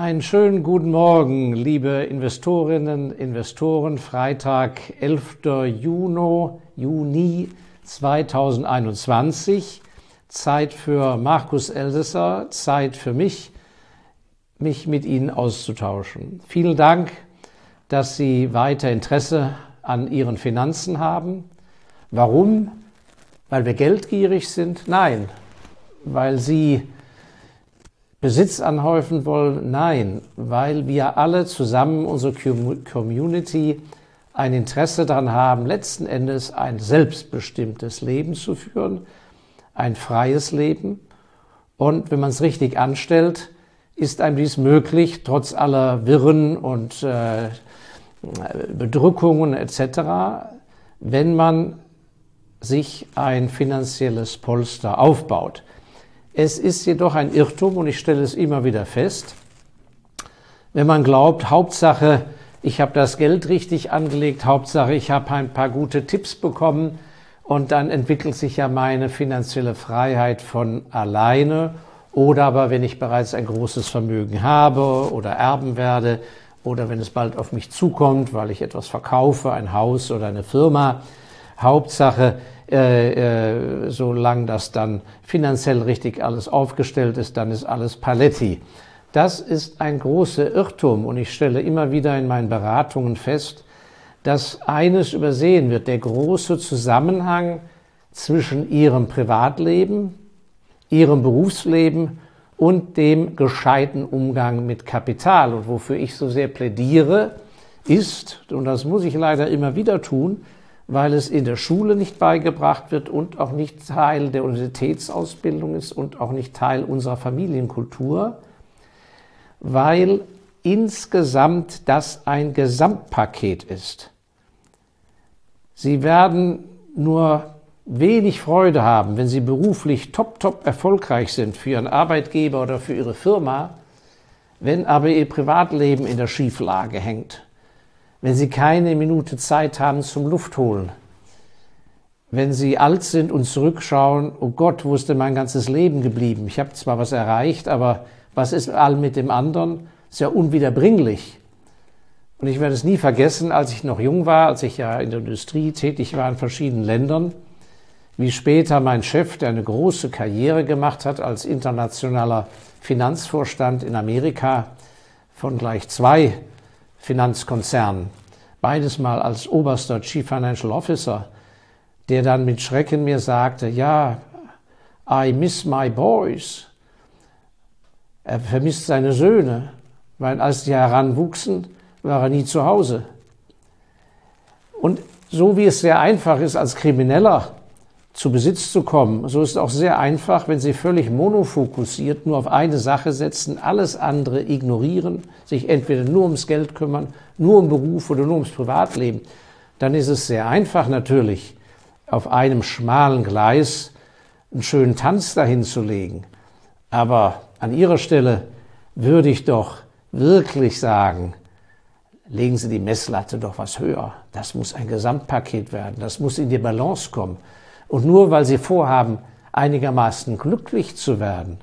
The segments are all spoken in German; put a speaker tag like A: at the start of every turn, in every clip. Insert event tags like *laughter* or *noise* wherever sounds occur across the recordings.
A: Einen schönen guten Morgen, liebe Investorinnen, Investoren. Freitag, 11. Juni, Juni 2021. Zeit für Markus Elsässer, Zeit für mich, mich mit Ihnen auszutauschen. Vielen Dank, dass Sie weiter Interesse an Ihren Finanzen haben. Warum? Weil wir geldgierig sind? Nein, weil Sie Besitz anhäufen wollen? Nein, weil wir alle zusammen, unsere Community, ein Interesse daran haben, letzten Endes ein selbstbestimmtes Leben zu führen, ein freies Leben. Und wenn man es richtig anstellt, ist einem dies möglich, trotz aller Wirren und äh, Bedrückungen etc., wenn man sich ein finanzielles Polster aufbaut. Es ist jedoch ein Irrtum und ich stelle es immer wieder fest, wenn man glaubt, Hauptsache, ich habe das Geld richtig angelegt, Hauptsache, ich habe ein paar gute Tipps bekommen und dann entwickelt sich ja meine finanzielle Freiheit von alleine. Oder aber wenn ich bereits ein großes Vermögen habe oder erben werde oder wenn es bald auf mich zukommt, weil ich etwas verkaufe, ein Haus oder eine Firma. Hauptsache, äh, äh, solange das dann finanziell richtig alles aufgestellt ist, dann ist alles Paletti. Das ist ein großer Irrtum und ich stelle immer wieder in meinen Beratungen fest, dass eines übersehen wird, der große Zusammenhang zwischen ihrem Privatleben, ihrem Berufsleben und dem gescheiten Umgang mit Kapital. Und wofür ich so sehr plädiere, ist, und das muss ich leider immer wieder tun, weil es in der Schule nicht beigebracht wird und auch nicht Teil der Universitätsausbildung ist und auch nicht Teil unserer Familienkultur, weil insgesamt das ein Gesamtpaket ist. Sie werden nur wenig Freude haben, wenn Sie beruflich top, top erfolgreich sind für Ihren Arbeitgeber oder für Ihre Firma, wenn aber Ihr Privatleben in der Schieflage hängt wenn sie keine Minute Zeit haben zum Luftholen, wenn sie alt sind und zurückschauen, oh Gott, wo ist denn mein ganzes Leben geblieben? Ich habe zwar was erreicht, aber was ist all mit dem anderen? Ist ja unwiederbringlich. Und ich werde es nie vergessen, als ich noch jung war, als ich ja in der Industrie tätig war in verschiedenen Ländern, wie später mein Chef, der eine große Karriere gemacht hat als internationaler Finanzvorstand in Amerika von gleich zwei Finanzkonzernen, beides mal als oberster Chief Financial Officer, der dann mit Schrecken mir sagte, ja, I miss my boys. Er vermisst seine Söhne, weil als die heranwuchsen, war er nie zu Hause. Und so wie es sehr einfach ist, als Krimineller zu Besitz zu kommen. So ist es auch sehr einfach, wenn Sie völlig monofokussiert nur auf eine Sache setzen, alles andere ignorieren, sich entweder nur ums Geld kümmern, nur um Beruf oder nur ums Privatleben. Dann ist es sehr einfach natürlich, auf einem schmalen Gleis einen schönen Tanz dahin zu legen. Aber an Ihrer Stelle würde ich doch wirklich sagen, legen Sie die Messlatte doch was höher. Das muss ein Gesamtpaket werden. Das muss in die Balance kommen. Und nur weil sie vorhaben, einigermaßen glücklich zu werden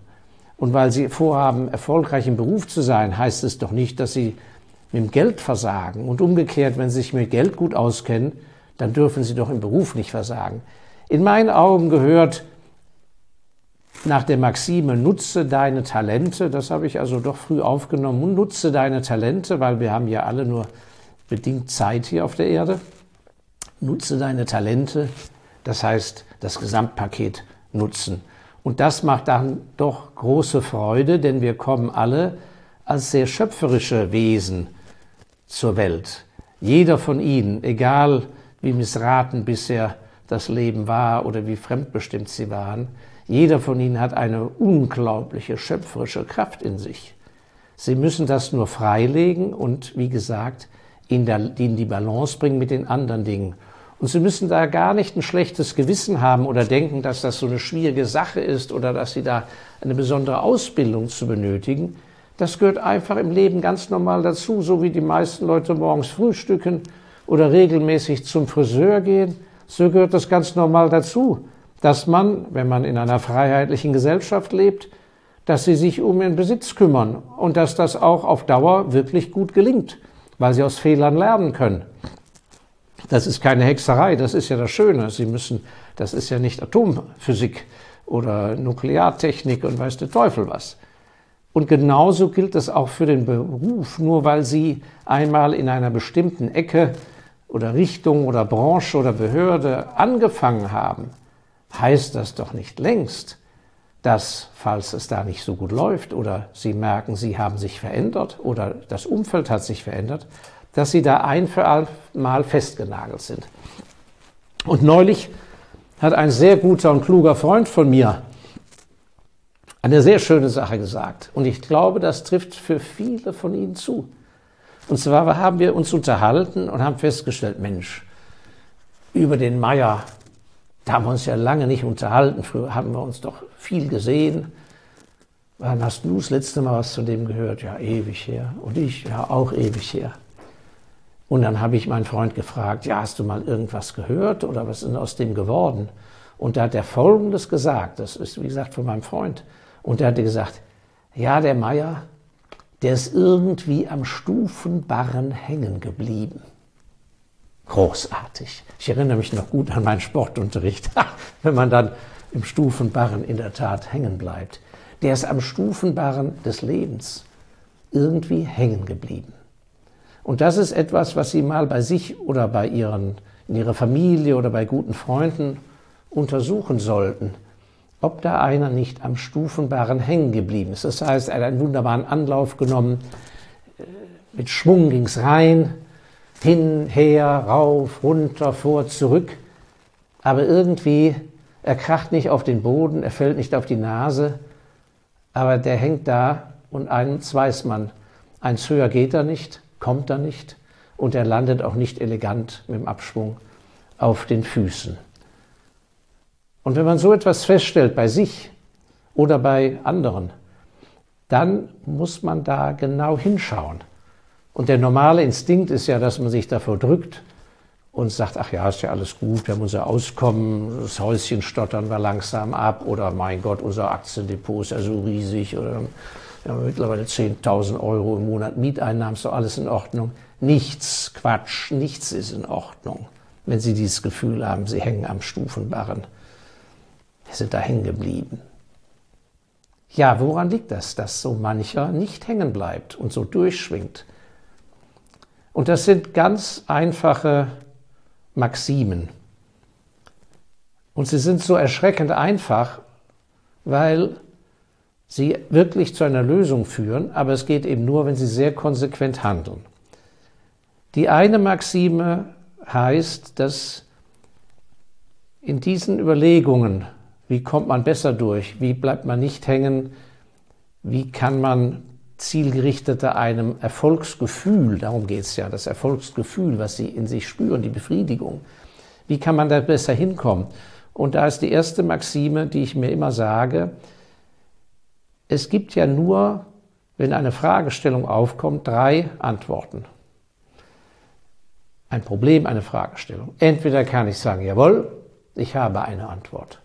A: und weil sie vorhaben, erfolgreich im Beruf zu sein, heißt es doch nicht, dass sie mit dem Geld versagen. Und umgekehrt, wenn sie sich mit Geld gut auskennen, dann dürfen sie doch im Beruf nicht versagen. In meinen Augen gehört nach der Maxime, nutze deine Talente, das habe ich also doch früh aufgenommen, nutze deine Talente, weil wir haben ja alle nur bedingt Zeit hier auf der Erde. Nutze deine Talente das heißt, das Gesamtpaket nutzen. Und das macht dann doch große Freude, denn wir kommen alle als sehr schöpferische Wesen zur Welt. Jeder von ihnen, egal wie missraten bisher das Leben war oder wie fremdbestimmt sie waren, jeder von ihnen hat eine unglaubliche schöpferische Kraft in sich. Sie müssen das nur freilegen und, wie gesagt, in, die Balance bringen mit den anderen Dingen. Und Sie müssen da gar nicht ein schlechtes Gewissen haben oder denken, dass das so eine schwierige Sache ist oder dass Sie da eine besondere Ausbildung zu benötigen. Das gehört einfach im Leben ganz normal dazu, so wie die meisten Leute morgens frühstücken oder regelmäßig zum Friseur gehen. So gehört das ganz normal dazu, dass man, wenn man in einer freiheitlichen Gesellschaft lebt, dass sie sich um ihren Besitz kümmern und dass das auch auf Dauer wirklich gut gelingt, weil sie aus Fehlern lernen können. Das ist keine Hexerei, das ist ja das Schöne. Sie müssen, das ist ja nicht Atomphysik oder Nukleartechnik und weiß der Teufel was. Und genauso gilt es auch für den Beruf. Nur weil Sie einmal in einer bestimmten Ecke oder Richtung oder Branche oder Behörde angefangen haben, heißt das doch nicht längst, dass, falls es da nicht so gut läuft oder Sie merken, Sie haben sich verändert oder das Umfeld hat sich verändert, dass Sie da ein für all Mal festgenagelt sind. Und neulich hat ein sehr guter und kluger Freund von mir eine sehr schöne Sache gesagt. Und ich glaube, das trifft für viele von Ihnen zu. Und zwar haben wir uns unterhalten und haben festgestellt, Mensch, über den Meier, da haben wir uns ja lange nicht unterhalten. Früher haben wir uns doch viel gesehen. Wann hast du das letzte Mal was von dem gehört? Ja, ewig her. Und ich, ja, auch ewig her. Und dann habe ich meinen Freund gefragt, ja, hast du mal irgendwas gehört oder was ist denn aus dem geworden? Und da hat er Folgendes gesagt, das ist, wie gesagt, von meinem Freund. Und er hatte gesagt, ja, der Meier, der ist irgendwie am Stufenbarren hängen geblieben. Großartig. Ich erinnere mich noch gut an meinen Sportunterricht, *laughs* wenn man dann im Stufenbarren in der Tat hängen bleibt. Der ist am Stufenbarren des Lebens irgendwie hängen geblieben. Und das ist etwas, was Sie mal bei sich oder bei Ihren, in Ihrer Familie oder bei guten Freunden untersuchen sollten, ob da einer nicht am Stufenbarren hängen geblieben ist. Das heißt, er hat einen wunderbaren Anlauf genommen, mit Schwung ging es rein, hin, her, rauf, runter, vor, zurück. Aber irgendwie, er kracht nicht auf den Boden, er fällt nicht auf die Nase, aber der hängt da und eins weiß man, eins höher geht er nicht, kommt er nicht und er landet auch nicht elegant mit dem Abschwung auf den Füßen. Und wenn man so etwas feststellt bei sich oder bei anderen, dann muss man da genau hinschauen. Und der normale Instinkt ist ja, dass man sich davor drückt und sagt, ach ja, ist ja alles gut, wir haben unser Auskommen, das Häuschen stottern wir langsam ab oder mein Gott, unser Aktiendepot ist ja so riesig oder wir haben mittlerweile 10.000 Euro im Monat Mieteinnahmen, ist doch alles in Ordnung. Nichts, Quatsch, nichts ist in Ordnung, wenn Sie dieses Gefühl haben, Sie hängen am Stufenbarren. Wir sind da hängen geblieben. Ja, woran liegt das, dass so mancher nicht hängen bleibt und so durchschwingt? Und das sind ganz einfache Maximen. Und sie sind so erschreckend einfach, weil sie wirklich zu einer Lösung führen, aber es geht eben nur, wenn sie sehr konsequent handeln. Die eine Maxime heißt, dass in diesen Überlegungen, wie kommt man besser durch, wie bleibt man nicht hängen, wie kann man zielgerichteter einem Erfolgsgefühl, darum geht es ja, das Erfolgsgefühl, was Sie in sich spüren, die Befriedigung. Wie kann man da besser hinkommen? Und da ist die erste Maxime, die ich mir immer sage, es gibt ja nur, wenn eine Fragestellung aufkommt, drei Antworten. Ein Problem, eine Fragestellung. Entweder kann ich sagen, jawohl, ich habe eine Antwort.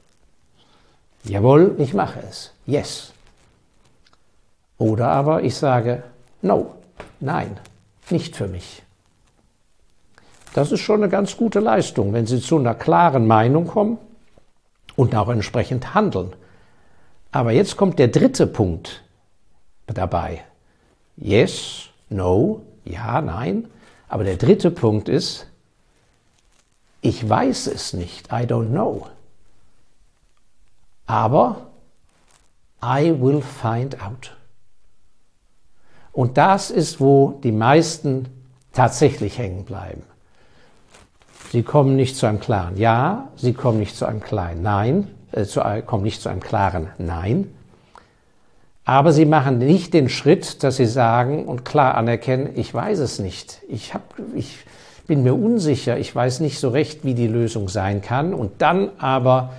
A: Jawohl, ich mache es. Yes. Oder aber ich sage, no, nein, nicht für mich. Das ist schon eine ganz gute Leistung, wenn Sie zu einer klaren Meinung kommen und auch entsprechend handeln. Aber jetzt kommt der dritte Punkt dabei. Yes, no, ja, nein. Aber der dritte Punkt ist, ich weiß es nicht, I don't know. Aber I will find out. Und das ist, wo die meisten tatsächlich hängen bleiben. Sie kommen nicht zu einem klaren Ja, sie kommen nicht zu einem klaren Nein, zu, kommen nicht zu einem klaren Nein. Aber sie machen nicht den Schritt, dass sie sagen und klar anerkennen, ich weiß es nicht. Ich, hab, ich bin mir unsicher, ich weiß nicht so recht, wie die Lösung sein kann. Und dann aber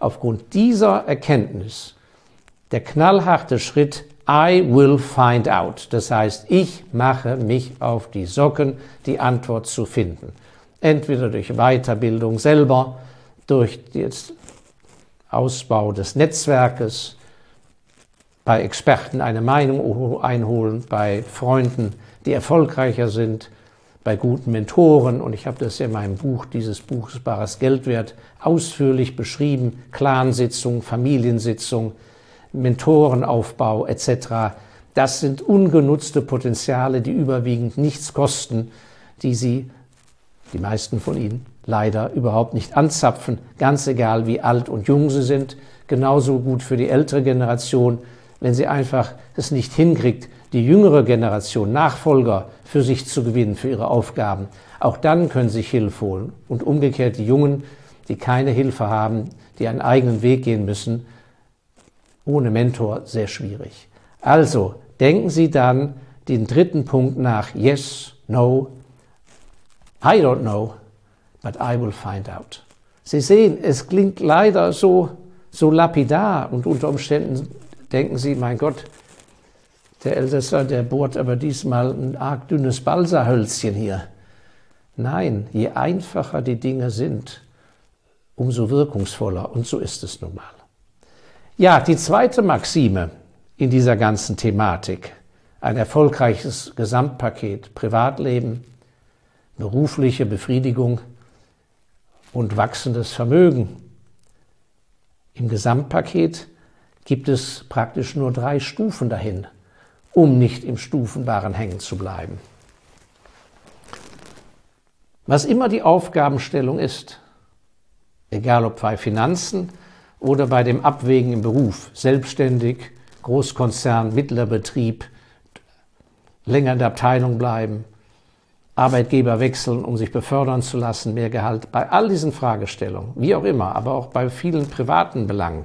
A: aufgrund dieser Erkenntnis der knallharte Schritt, I will find out. Das heißt, ich mache mich auf die Socken, die Antwort zu finden. Entweder durch Weiterbildung selber, durch den Ausbau des Netzwerkes, bei Experten eine Meinung einholen, bei Freunden, die erfolgreicher sind, bei guten Mentoren. Und ich habe das in meinem Buch, dieses Buch ist bares Geld wert, ausführlich beschrieben. Clansitzung, Familiensitzung, Mentorenaufbau etc. Das sind ungenutzte Potenziale, die überwiegend nichts kosten, die Sie, die meisten von Ihnen, leider überhaupt nicht anzapfen, ganz egal wie alt und jung Sie sind. Genauso gut für die ältere Generation wenn sie einfach es nicht hinkriegt, die jüngere Generation, Nachfolger für sich zu gewinnen, für ihre Aufgaben. Auch dann können sie sich Hilfe holen. Und umgekehrt die Jungen, die keine Hilfe haben, die einen eigenen Weg gehen müssen, ohne Mentor sehr schwierig. Also denken Sie dann den dritten Punkt nach. Yes, no, I don't know, but I will find out. Sie sehen, es klingt leider so, so lapidar und unter Umständen denken Sie, mein Gott, der Älteste, der bohrt aber diesmal ein arg dünnes Balsahölzchen hier. Nein, je einfacher die Dinge sind, umso wirkungsvoller. Und so ist es nun mal. Ja, die zweite Maxime in dieser ganzen Thematik, ein erfolgreiches Gesamtpaket, Privatleben, berufliche Befriedigung und wachsendes Vermögen. Im Gesamtpaket gibt es praktisch nur drei Stufen dahin, um nicht im Stufenbaren hängen zu bleiben. Was immer die Aufgabenstellung ist, egal ob bei Finanzen oder bei dem Abwägen im Beruf, selbstständig, Großkonzern, mittlerer Betrieb, länger in der Abteilung bleiben, Arbeitgeber wechseln, um sich befördern zu lassen, mehr Gehalt, bei all diesen Fragestellungen, wie auch immer, aber auch bei vielen privaten Belangen,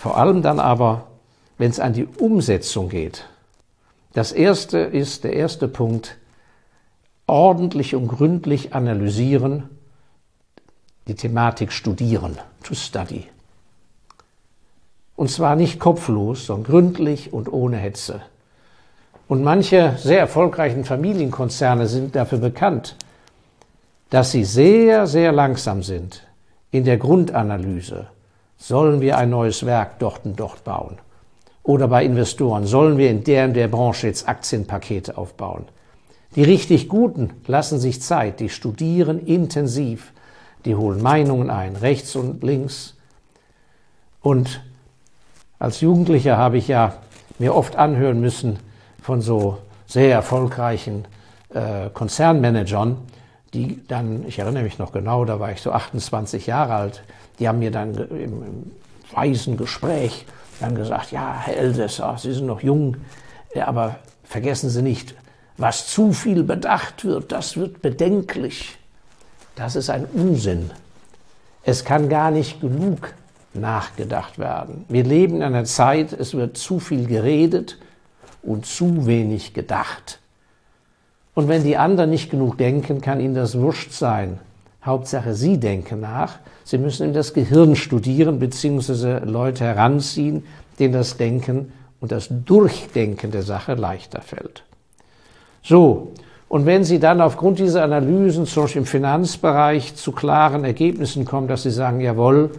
A: Vor allem dann aber, wenn es an die Umsetzung geht. Das erste ist, der erste Punkt, ordentlich und gründlich analysieren, die Thematik studieren, to study. Und zwar nicht kopflos, sondern gründlich und ohne Hetze. Und manche sehr erfolgreichen Familienkonzerne sind dafür bekannt, dass sie sehr, sehr langsam sind in der Grundanalyse Sollen wir ein neues Werk dort und dort bauen? Oder bei Investoren, sollen wir in der und der Branche jetzt Aktienpakete aufbauen? Die richtig Guten lassen sich Zeit, die studieren intensiv, die holen Meinungen ein, rechts und links. Und als Jugendlicher habe ich ja mir oft anhören müssen von so sehr erfolgreichen äh, Konzernmanagern, die dann, ich erinnere mich noch genau, da war ich so 28 Jahre alt, die haben mir dann im, im weisen Gespräch dann gesagt, ja, Herr Elsässer, Sie sind noch jung, aber vergessen Sie nicht, was zu viel bedacht wird, das wird bedenklich. Das ist ein Unsinn. Es kann gar nicht genug nachgedacht werden. Wir leben in einer Zeit, es wird zu viel geredet und zu wenig gedacht. Und wenn die anderen nicht genug denken, kann ihnen das wurscht sein. Hauptsache, Sie denken nach. Sie müssen in das Gehirn studieren, beziehungsweise Leute heranziehen, denen das Denken und das Durchdenken der Sache leichter fällt. So, und wenn Sie dann aufgrund dieser Analysen, zum Beispiel im Finanzbereich, zu klaren Ergebnissen kommen, dass Sie sagen, jawohl,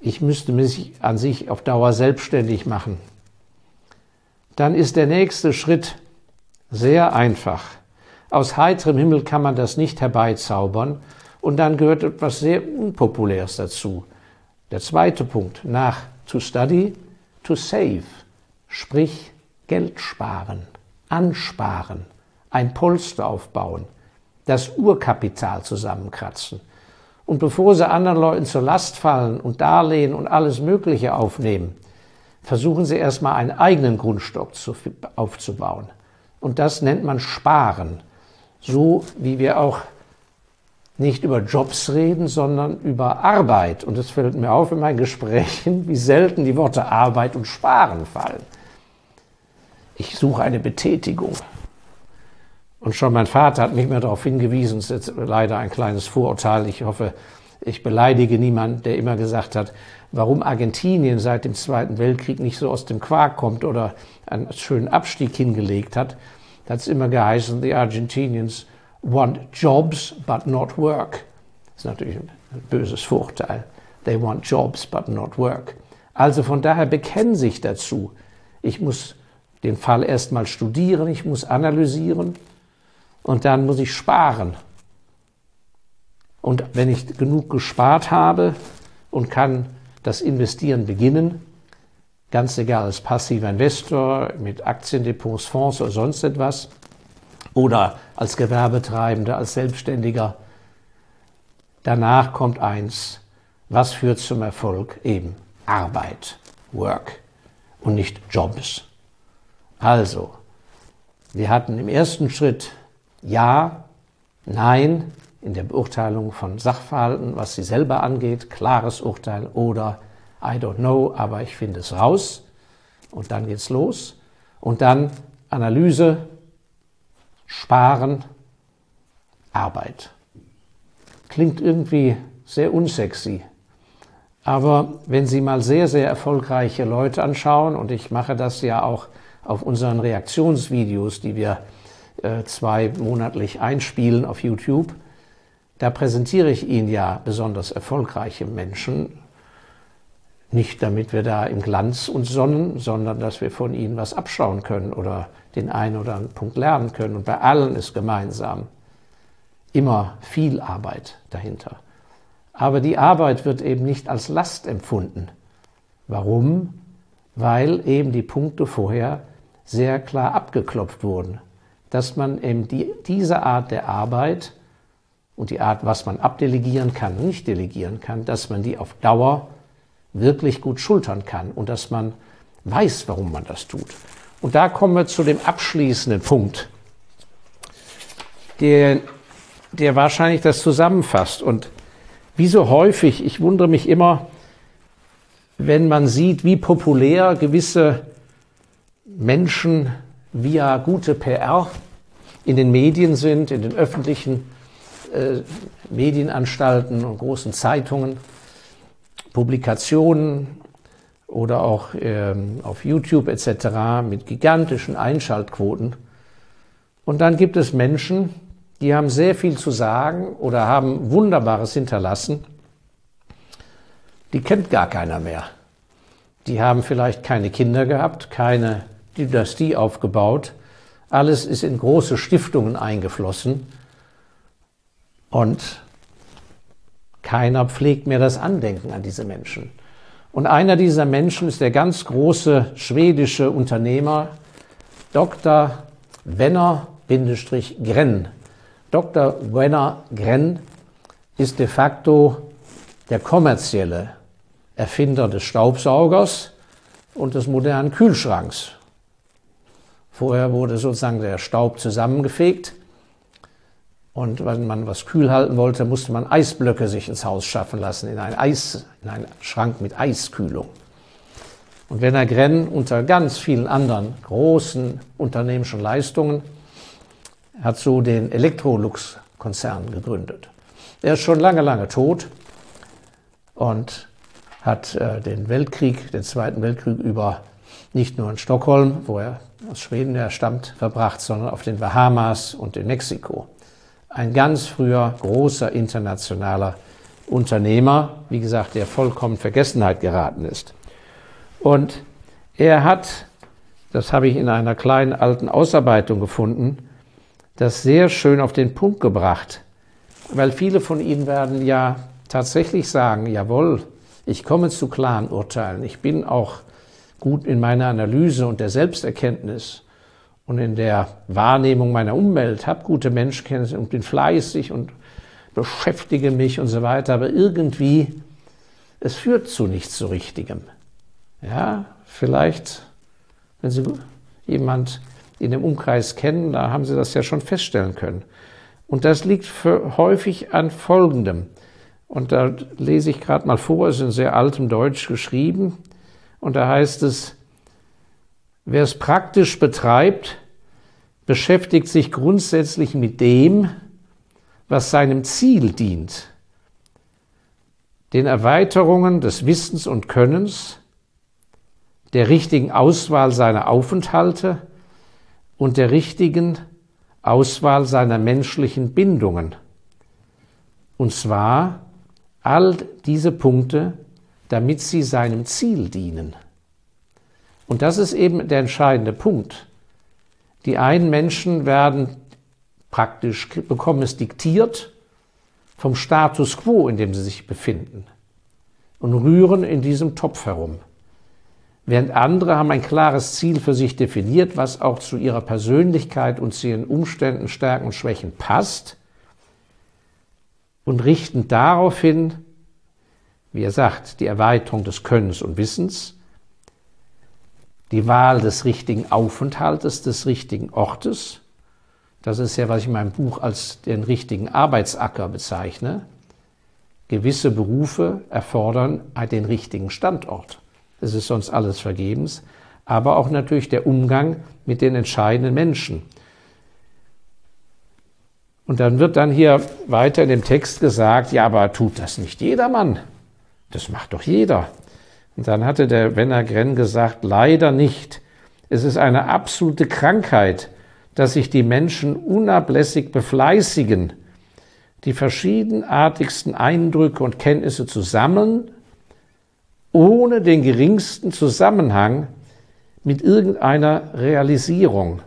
A: ich müsste mich an sich auf Dauer selbstständig machen, dann ist der nächste Schritt sehr einfach. Aus heiterem Himmel kann man das nicht herbeizaubern. Und dann gehört etwas sehr Unpopuläres dazu. Der zweite Punkt, nach to study, to save, sprich Geld sparen, ansparen, ein Polster aufbauen, das Urkapital zusammenkratzen. Und bevor sie anderen Leuten zur Last fallen und Darlehen und alles Mögliche aufnehmen, versuchen sie erstmal einen eigenen Grundstock zu, aufzubauen. Und das nennt man Sparen so wie wir auch nicht über Jobs reden, sondern über Arbeit. Und es fällt mir auf in meinen Gesprächen, wie selten die Worte Arbeit und Sparen fallen. Ich suche eine Betätigung. Und schon mein Vater hat mich mehr darauf hingewiesen, das ist jetzt leider ein kleines Vorurteil, ich hoffe, ich beleidige niemanden, der immer gesagt hat, warum Argentinien seit dem Zweiten Weltkrieg nicht so aus dem Quark kommt oder einen schönen Abstieg hingelegt hat. Da hat es immer geheißen, the Argentinians want jobs but not work. Das ist natürlich ein böses Vorurteil. They want jobs but not work. Also von daher bekennen sich dazu. Ich muss den Fall erstmal studieren, ich muss analysieren und dann muss ich sparen. Und wenn ich genug gespart habe und kann das Investieren beginnen, ganz egal als passiver Investor mit Aktiendepots, Fonds oder sonst etwas, oder als Gewerbetreibender, als Selbstständiger, danach kommt eins, was führt zum Erfolg? Eben Arbeit, Work und nicht Jobs. Also, wir hatten im ersten Schritt Ja, Nein, in der Beurteilung von Sachverhalten, was sie selber angeht, klares Urteil oder I don't know, aber ich finde es raus. Und dann geht's los. Und dann Analyse, Sparen, Arbeit. Klingt irgendwie sehr unsexy. Aber wenn Sie mal sehr, sehr erfolgreiche Leute anschauen, und ich mache das ja auch auf unseren Reaktionsvideos, die wir äh, zwei monatlich einspielen auf YouTube, da präsentiere ich Ihnen ja besonders erfolgreiche Menschen, nicht damit wir da im Glanz uns sonnen, sondern dass wir von ihnen was abschauen können oder den einen oder anderen Punkt lernen können. Und bei allen ist gemeinsam immer viel Arbeit dahinter. Aber die Arbeit wird eben nicht als Last empfunden. Warum? Weil eben die Punkte vorher sehr klar abgeklopft wurden. Dass man eben die, diese Art der Arbeit und die Art, was man abdelegieren kann und nicht delegieren kann, dass man die auf Dauer wirklich gut schultern kann und dass man weiß, warum man das tut. Und da kommen wir zu dem abschließenden Punkt, der, der wahrscheinlich das zusammenfasst. Und wie so häufig, ich wundere mich immer, wenn man sieht, wie populär gewisse Menschen via gute PR in den Medien sind, in den öffentlichen äh, Medienanstalten und großen Zeitungen, Publikationen oder auch ähm, auf YouTube etc. mit gigantischen Einschaltquoten. Und dann gibt es Menschen, die haben sehr viel zu sagen oder haben Wunderbares hinterlassen. Die kennt gar keiner mehr. Die haben vielleicht keine Kinder gehabt, keine Dynastie aufgebaut. Alles ist in große Stiftungen eingeflossen. Und keiner pflegt mehr das Andenken an diese Menschen. Und einer dieser Menschen ist der ganz große schwedische Unternehmer Dr. Wenner-Grenn. Dr. Wenner-Grenn ist de facto der kommerzielle Erfinder des Staubsaugers und des modernen Kühlschranks. Vorher wurde sozusagen der Staub zusammengefegt und wenn man was kühl halten wollte, musste man Eisblöcke sich ins Haus schaffen lassen, in, ein Eis, in einen Schrank mit Eiskühlung. Und Werner Grenn unter ganz vielen anderen großen unternehmischen Leistungen hat so den Electrolux-Konzern gegründet. Er ist schon lange, lange tot und hat äh, den Weltkrieg, den Zweiten Weltkrieg über nicht nur in Stockholm, wo er aus Schweden her stammt, verbracht, sondern auf den Bahamas und in Mexiko ein ganz früher großer internationaler Unternehmer, wie gesagt, der vollkommen Vergessenheit geraten ist. Und er hat, das habe ich in einer kleinen alten Ausarbeitung gefunden, das sehr schön auf den Punkt gebracht, weil viele von Ihnen werden ja tatsächlich sagen, jawohl, ich komme zu klaren Urteilen, ich bin auch gut in meiner Analyse und der Selbsterkenntnis und in der Wahrnehmung meiner Umwelt, habe gute Menschenkenntnisse und bin fleißig und beschäftige mich und so weiter, aber irgendwie, es führt zu nichts so Richtigem. Ja, vielleicht, wenn Sie jemand in dem Umkreis kennen, da haben Sie das ja schon feststellen können. Und das liegt häufig an Folgendem. Und da lese ich gerade mal vor, es ist in sehr altem Deutsch geschrieben. Und da heißt es, wer es praktisch betreibt, beschäftigt sich grundsätzlich mit dem, was seinem Ziel dient, den Erweiterungen des Wissens und Könnens, der richtigen Auswahl seiner Aufenthalte und der richtigen Auswahl seiner menschlichen Bindungen. Und zwar All diese Punkte, damit sie seinem Ziel dienen. Und das ist eben der entscheidende Punkt. Die einen Menschen werden praktisch, bekommen es diktiert vom Status quo, in dem sie sich befinden und rühren in diesem Topf herum. Während andere haben ein klares Ziel für sich definiert, was auch zu ihrer Persönlichkeit und zu ihren Umständen, Stärken und Schwächen passt und richten daraufhin, wie er sagt, die Erweiterung des Könnens und Wissens, die Wahl des richtigen Aufenthaltes, des richtigen Ortes. Das ist ja, was ich in meinem Buch als den richtigen Arbeitsacker bezeichne. Gewisse Berufe erfordern den richtigen Standort. Das ist sonst alles vergebens. Aber auch natürlich der Umgang mit den entscheidenden Menschen. Und dann wird dann hier weiter in dem Text gesagt, ja, aber tut das nicht jedermann? Das macht doch jeder. Und dann hatte der Wenner Grenn gesagt, leider nicht. Es ist eine absolute Krankheit, dass sich die Menschen unablässig befleißigen, die verschiedenartigsten Eindrücke und Kenntnisse zu sammeln, ohne den geringsten Zusammenhang mit irgendeiner Realisierung.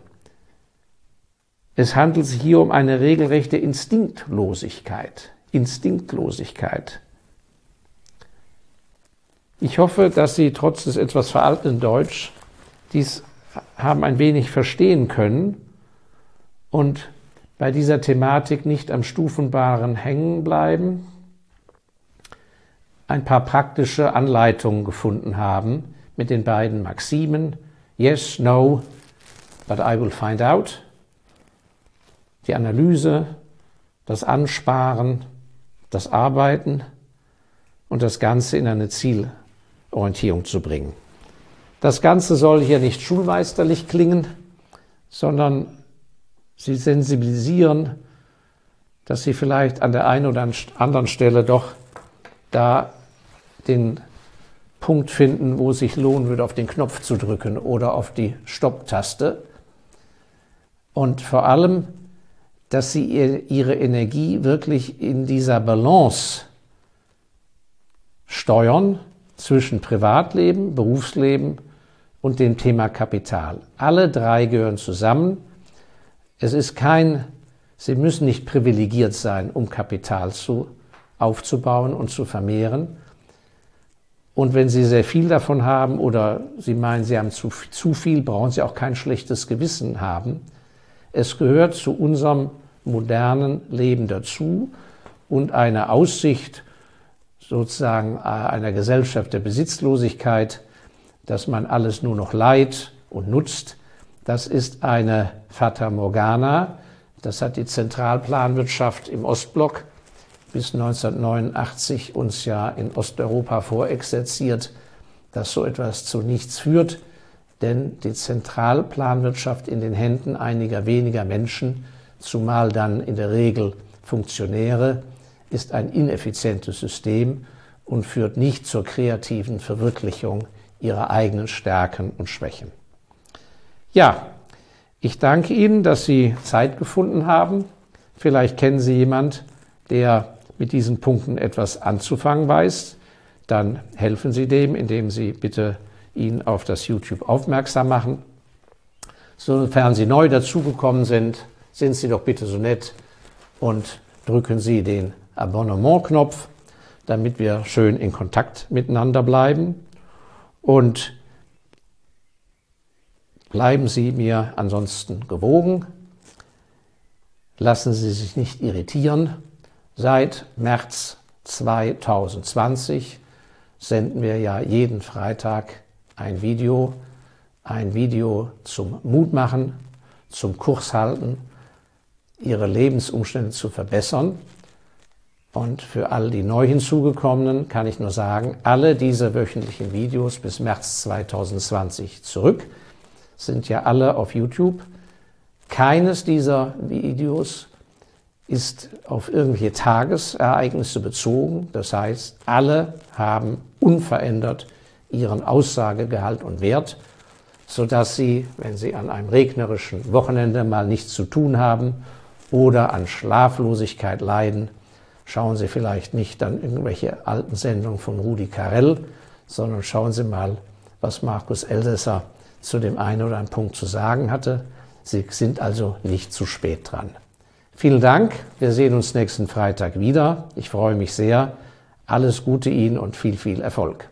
A: Es handelt sich hier um eine regelrechte Instinktlosigkeit. Instinktlosigkeit. Ich hoffe, dass Sie trotz des etwas veralteten Deutsch dies haben ein wenig verstehen können und bei dieser Thematik nicht am Stufenbaren hängen bleiben, ein paar praktische Anleitungen gefunden haben mit den beiden Maximen Yes, no, but I will find out. Die Analyse, das Ansparen, das Arbeiten und das Ganze in eine Zielorientierung zu bringen. Das Ganze soll hier nicht schulmeisterlich klingen, sondern Sie sensibilisieren, dass Sie vielleicht an der einen oder anderen Stelle doch da den Punkt finden, wo es sich lohnen würde, auf den Knopf zu drücken oder auf die Stopptaste. Und vor allem, dass Sie Ihre Energie wirklich in dieser Balance steuern zwischen Privatleben, Berufsleben und dem Thema Kapital. Alle drei gehören zusammen. Es ist kein, Sie müssen nicht privilegiert sein, um Kapital zu, aufzubauen und zu vermehren. Und wenn Sie sehr viel davon haben oder Sie meinen, Sie haben zu, zu viel, brauchen Sie auch kein schlechtes Gewissen haben. Es gehört zu unserem modernen Leben dazu und eine Aussicht sozusagen äh, einer Gesellschaft der Besitzlosigkeit, dass man alles nur noch leiht und nutzt, das ist eine Fata Morgana. Das hat die Zentralplanwirtschaft im Ostblock bis 1989 uns ja in Osteuropa vorexerziert, dass so etwas zu nichts führt, denn die Zentralplanwirtschaft in den Händen einiger weniger Menschen, zumal dann in der Regel Funktionäre, ist ein ineffizientes System und führt nicht zur kreativen Verwirklichung ihrer eigenen Stärken und Schwächen. Ja, ich danke Ihnen, dass Sie Zeit gefunden haben. Vielleicht kennen Sie jemand, der mit diesen Punkten etwas anzufangen weiß. Dann helfen Sie dem, indem Sie bitte ihn auf das YouTube aufmerksam machen. Sofern Sie neu dazugekommen sind, sind Sie doch bitte so nett und drücken Sie den Abonnement-Knopf, damit wir schön in Kontakt miteinander bleiben. Und Bleiben Sie mir ansonsten gewogen. Lassen Sie sich nicht irritieren. Seit März 2020 senden wir ja jeden Freitag ein Video, ein Video zum Mutmachen, zum Kurs halten, Ihre Lebensumstände zu verbessern. Und für all die neu hinzugekommenen kann ich nur sagen, alle diese wöchentlichen Videos bis März 2020 zurück sind ja alle auf YouTube. Keines dieser Videos ist auf irgendwelche Tagesereignisse bezogen. Das heißt, alle haben unverändert ihren Aussagegehalt und Wert, sodass Sie, wenn Sie an einem regnerischen Wochenende mal nichts zu tun haben oder an Schlaflosigkeit leiden, schauen Sie vielleicht nicht dann irgendwelche alten Sendungen von Rudi Carell, sondern schauen Sie mal, was Markus Elsässer zu dem einen oder anderen Punkt zu sagen hatte. Sie sind also nicht zu spät dran. Vielen Dank. Wir sehen uns nächsten Freitag wieder. Ich freue mich sehr. Alles Gute Ihnen und viel, viel Erfolg.